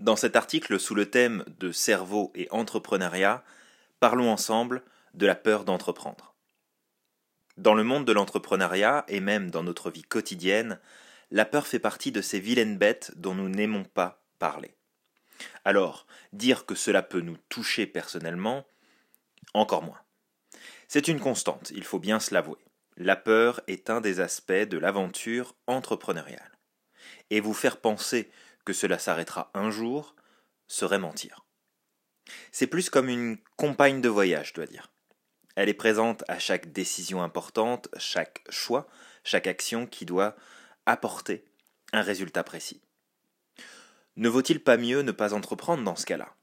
Dans cet article sous le thème de cerveau et entrepreneuriat, parlons ensemble de la peur d'entreprendre. Dans le monde de l'entrepreneuriat et même dans notre vie quotidienne, la peur fait partie de ces vilaines bêtes dont nous n'aimons pas parler. Alors, dire que cela peut nous toucher personnellement, encore moins. C'est une constante, il faut bien se l'avouer. La peur est un des aspects de l'aventure entrepreneuriale. Et vous faire penser que cela s'arrêtera un jour serait mentir. C'est plus comme une compagne de voyage, je dois dire. Elle est présente à chaque décision importante, chaque choix, chaque action qui doit apporter un résultat précis. Ne vaut-il pas mieux ne pas entreprendre dans ce cas-là?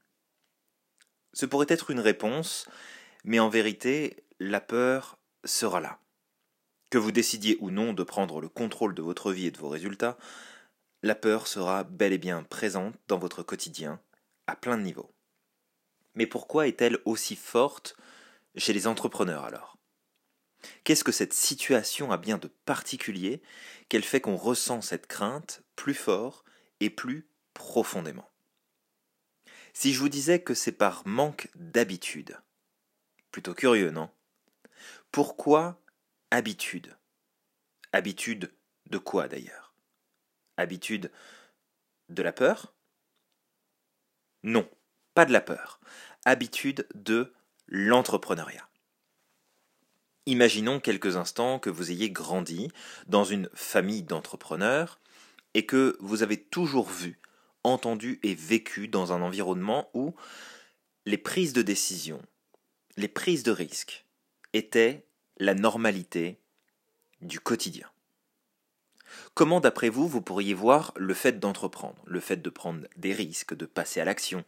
Ce pourrait être une réponse, mais en vérité, la peur sera là. Que vous décidiez ou non de prendre le contrôle de votre vie et de vos résultats, la peur sera bel et bien présente dans votre quotidien, à plein de niveaux. Mais pourquoi est-elle aussi forte chez les entrepreneurs alors? Qu'est-ce que cette situation a bien de particulier qu'elle fait qu'on ressent cette crainte plus fort et plus profondément? Si je vous disais que c'est par manque d'habitude, plutôt curieux, non? Pourquoi habitude? Habitude de quoi d'ailleurs? Habitude de la peur? Non, pas de la peur. Habitude de l'entrepreneuriat. Imaginons quelques instants que vous ayez grandi dans une famille d'entrepreneurs et que vous avez toujours vu, entendu et vécu dans un environnement où les prises de décision, les prises de risques étaient la normalité du quotidien. Comment, d'après vous, vous pourriez voir le fait d'entreprendre, le fait de prendre des risques, de passer à l'action?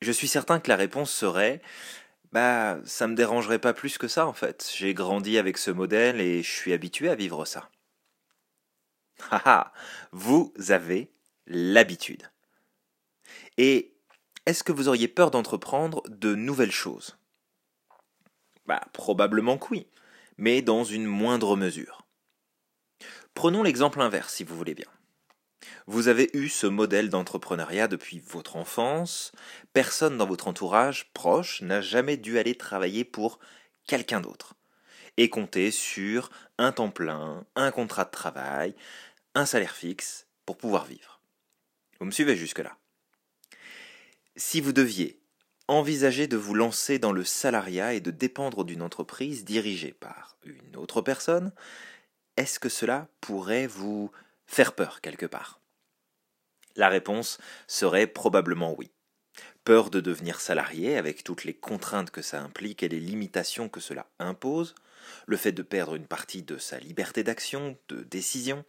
Je suis certain que la réponse serait bah, ça me dérangerait pas plus que ça en fait. J'ai grandi avec ce modèle et je suis habitué à vivre ça. Haha, vous avez l'habitude. Et est-ce que vous auriez peur d'entreprendre de nouvelles choses? Bah, probablement que oui, mais dans une moindre mesure. Prenons l'exemple inverse si vous voulez bien. Vous avez eu ce modèle d'entrepreneuriat depuis votre enfance, personne dans votre entourage proche n'a jamais dû aller travailler pour quelqu'un d'autre, et compter sur un temps plein, un contrat de travail, un salaire fixe pour pouvoir vivre. Vous me suivez jusque-là Si vous deviez envisager de vous lancer dans le salariat et de dépendre d'une entreprise dirigée par une autre personne, est-ce que cela pourrait vous faire peur quelque part? La réponse serait probablement oui. Peur de devenir salarié avec toutes les contraintes que ça implique et les limitations que cela impose, le fait de perdre une partie de sa liberté d'action, de décision,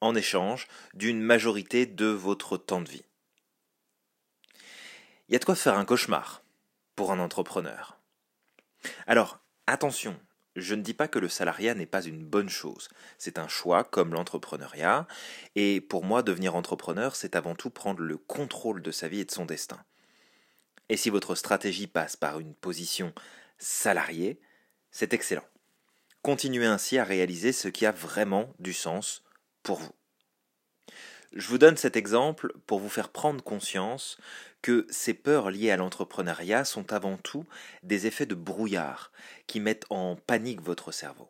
en échange d'une majorité de votre temps de vie. Il y a de quoi faire un cauchemar pour un entrepreneur. Alors, attention, je ne dis pas que le salariat n'est pas une bonne chose. C'est un choix comme l'entrepreneuriat. Et pour moi, devenir entrepreneur, c'est avant tout prendre le contrôle de sa vie et de son destin. Et si votre stratégie passe par une position salariée, c'est excellent. Continuez ainsi à réaliser ce qui a vraiment du sens pour vous. Je vous donne cet exemple pour vous faire prendre conscience que ces peurs liées à l'entrepreneuriat sont avant tout des effets de brouillard qui mettent en panique votre cerveau.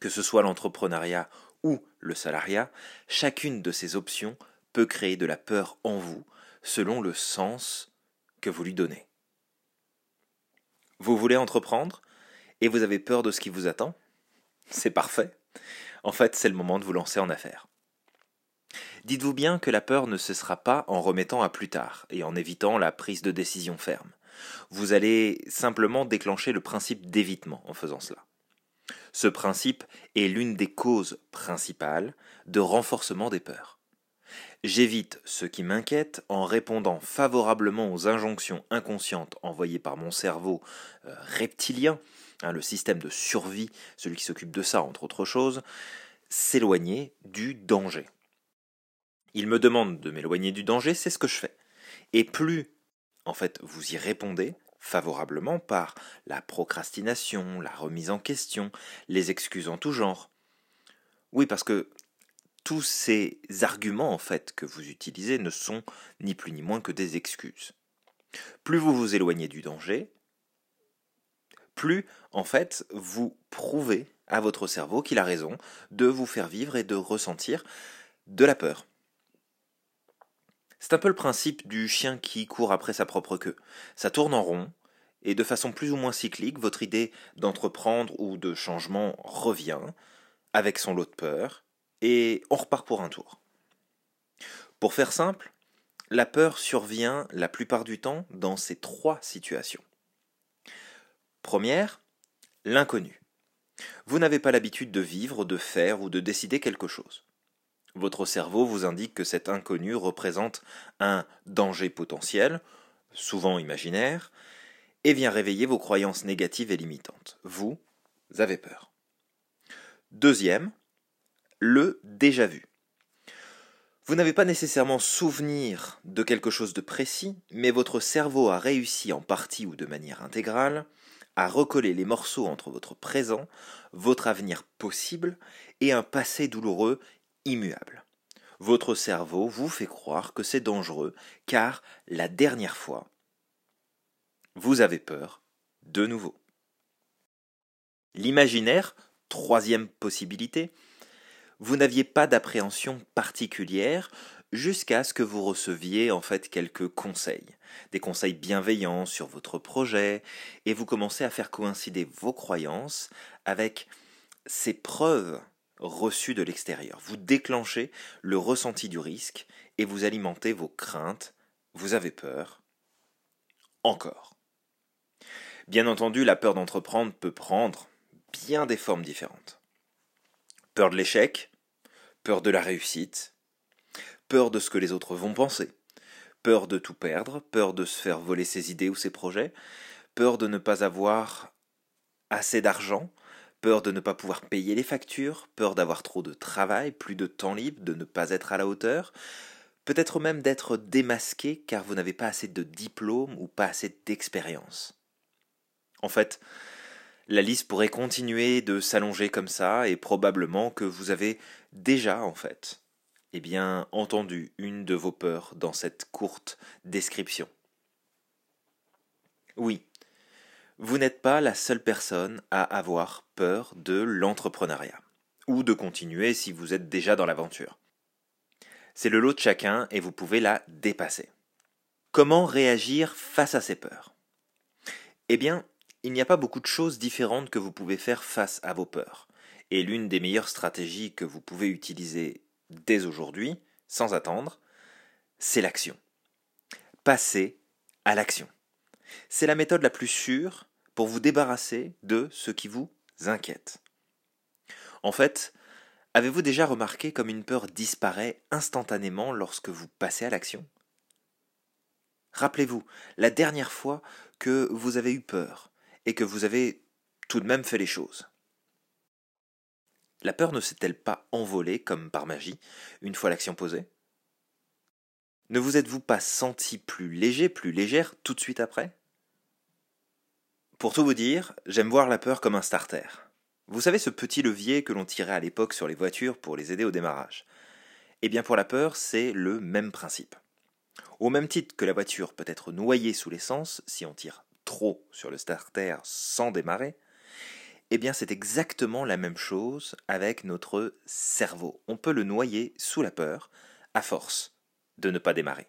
Que ce soit l'entrepreneuriat ou le salariat, chacune de ces options peut créer de la peur en vous selon le sens que vous lui donnez. Vous voulez entreprendre et vous avez peur de ce qui vous attend? C'est parfait. En fait, c'est le moment de vous lancer en affaires. Dites-vous bien que la peur ne cessera pas en remettant à plus tard et en évitant la prise de décision ferme. Vous allez simplement déclencher le principe d'évitement en faisant cela. Ce principe est l'une des causes principales de renforcement des peurs. J'évite ce qui m'inquiète en répondant favorablement aux injonctions inconscientes envoyées par mon cerveau euh, reptilien, hein, le système de survie, celui qui s'occupe de ça entre autres choses, s'éloigner du danger. Il me demande de m'éloigner du danger, c'est ce que je fais. Et plus, en fait, vous y répondez favorablement par la procrastination, la remise en question, les excuses en tout genre. Oui, parce que tous ces arguments en fait que vous utilisez ne sont ni plus ni moins que des excuses. Plus vous vous éloignez du danger, plus en fait vous prouvez à votre cerveau qu'il a raison de vous faire vivre et de ressentir de la peur. C'est un peu le principe du chien qui court après sa propre queue. Ça tourne en rond, et de façon plus ou moins cyclique, votre idée d'entreprendre ou de changement revient, avec son lot de peur, et on repart pour un tour. Pour faire simple, la peur survient la plupart du temps dans ces trois situations. Première, l'inconnu. Vous n'avez pas l'habitude de vivre, de faire ou de décider quelque chose. Votre cerveau vous indique que cet inconnu représente un danger potentiel, souvent imaginaire, et vient réveiller vos croyances négatives et limitantes. Vous avez peur. Deuxième, le déjà vu. Vous n'avez pas nécessairement souvenir de quelque chose de précis, mais votre cerveau a réussi en partie ou de manière intégrale à recoller les morceaux entre votre présent, votre avenir possible et un passé douloureux immuable. Votre cerveau vous fait croire que c'est dangereux car la dernière fois, vous avez peur de nouveau. L'imaginaire, troisième possibilité, vous n'aviez pas d'appréhension particulière jusqu'à ce que vous receviez en fait quelques conseils, des conseils bienveillants sur votre projet, et vous commencez à faire coïncider vos croyances avec ces preuves reçues de l'extérieur. Vous déclenchez le ressenti du risque et vous alimentez vos craintes, vous avez peur, encore. Bien entendu, la peur d'entreprendre peut prendre bien des formes différentes. Peur de l'échec, peur de la réussite, peur de ce que les autres vont penser, peur de tout perdre, peur de se faire voler ses idées ou ses projets, peur de ne pas avoir assez d'argent, peur de ne pas pouvoir payer les factures, peur d'avoir trop de travail, plus de temps libre, de ne pas être à la hauteur, peut-être même d'être démasqué car vous n'avez pas assez de diplôme ou pas assez d'expérience. En fait, la liste pourrait continuer de s'allonger comme ça et probablement que vous avez déjà en fait eh bien, entendu une de vos peurs dans cette courte description. Oui, vous n'êtes pas la seule personne à avoir peur de l'entrepreneuriat, ou de continuer si vous êtes déjà dans l'aventure. C'est le lot de chacun et vous pouvez la dépasser. Comment réagir face à ces peurs? Eh bien, il n'y a pas beaucoup de choses différentes que vous pouvez faire face à vos peurs. Et l'une des meilleures stratégies que vous pouvez utiliser dès aujourd'hui, sans attendre, c'est l'action. Passer à l'action. C'est la méthode la plus sûre pour vous débarrasser de ce qui vous inquiète. En fait, avez-vous déjà remarqué comme une peur disparaît instantanément lorsque vous passez à l'action? Rappelez-vous, la dernière fois que vous avez eu peur et que vous avez tout de même fait les choses. La peur ne s'est-elle pas envolée comme par magie une fois l'action posée? Ne vous êtes-vous pas senti plus léger, plus légère tout de suite après? Pour tout vous dire, j'aime voir la peur comme un starter. Vous savez ce petit levier que l'on tirait à l'époque sur les voitures pour les aider au démarrage? Eh bien pour la peur, c'est le même principe. Au même titre que la voiture peut être noyée sous l'essence si on tire trop sur le starter sans démarrer, eh bien, c'est exactement la même chose avec notre cerveau. On peut le noyer sous la peur, à force de ne pas démarrer.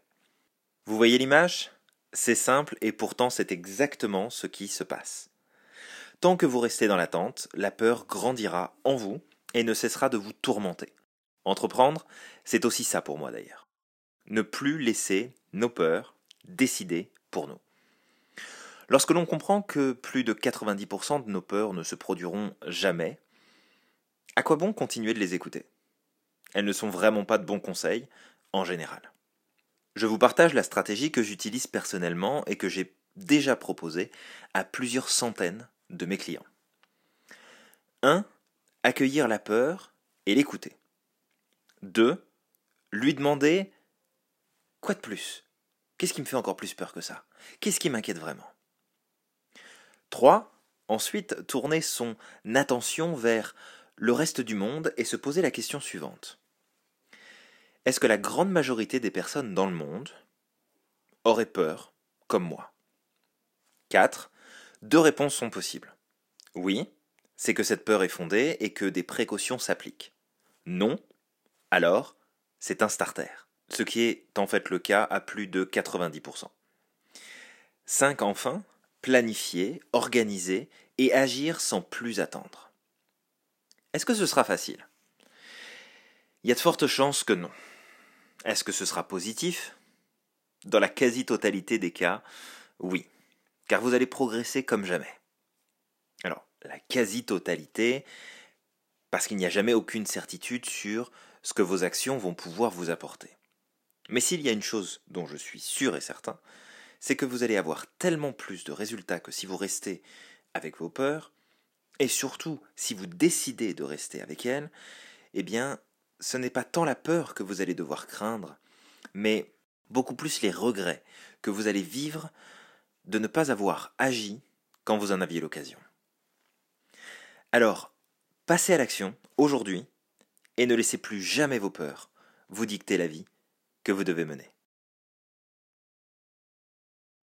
Vous voyez l'image? C'est simple et pourtant c'est exactement ce qui se passe. Tant que vous restez dans l'attente, la peur grandira en vous et ne cessera de vous tourmenter. Entreprendre, c'est aussi ça pour moi d'ailleurs. Ne plus laisser nos peurs décider pour nous. Lorsque l'on comprend que plus de 90% de nos peurs ne se produiront jamais, à quoi bon continuer de les écouter? Elles ne sont vraiment pas de bons conseils, en général. Je vous partage la stratégie que j'utilise personnellement et que j'ai déjà proposée à plusieurs centaines de mes clients. 1. Accueillir la peur et l'écouter. 2. Lui demander Quoi de plus? Qu'est-ce qui me fait encore plus peur que ça? Qu'est-ce qui m'inquiète vraiment? 3. Ensuite, tourner son attention vers le reste du monde et se poser la question suivante. Est-ce que la grande majorité des personnes dans le monde auraient peur comme moi? 4. Deux réponses sont possibles. Oui, c'est que cette peur est fondée et que des précautions s'appliquent. Non, alors c'est un starter, ce qui est en fait le cas à plus de 90%. 5. Enfin, planifier, organiser et agir sans plus attendre. Est-ce que ce sera facile? Il y a de fortes chances que non. Est-ce que ce sera positif? Dans la quasi-totalité des cas, oui, car vous allez progresser comme jamais. Alors, la quasi-totalité, parce qu'il n'y a jamais aucune certitude sur ce que vos actions vont pouvoir vous apporter. Mais s'il y a une chose dont je suis sûr et certain, c'est que vous allez avoir tellement plus de résultats que si vous restez avec vos peurs, et surtout si vous décidez de rester avec elles, eh bien, ce n'est pas tant la peur que vous allez devoir craindre, mais beaucoup plus les regrets que vous allez vivre de ne pas avoir agi quand vous en aviez l'occasion. Alors, passez à l'action aujourd'hui et ne laissez plus jamais vos peurs vous dicter la vie que vous devez mener.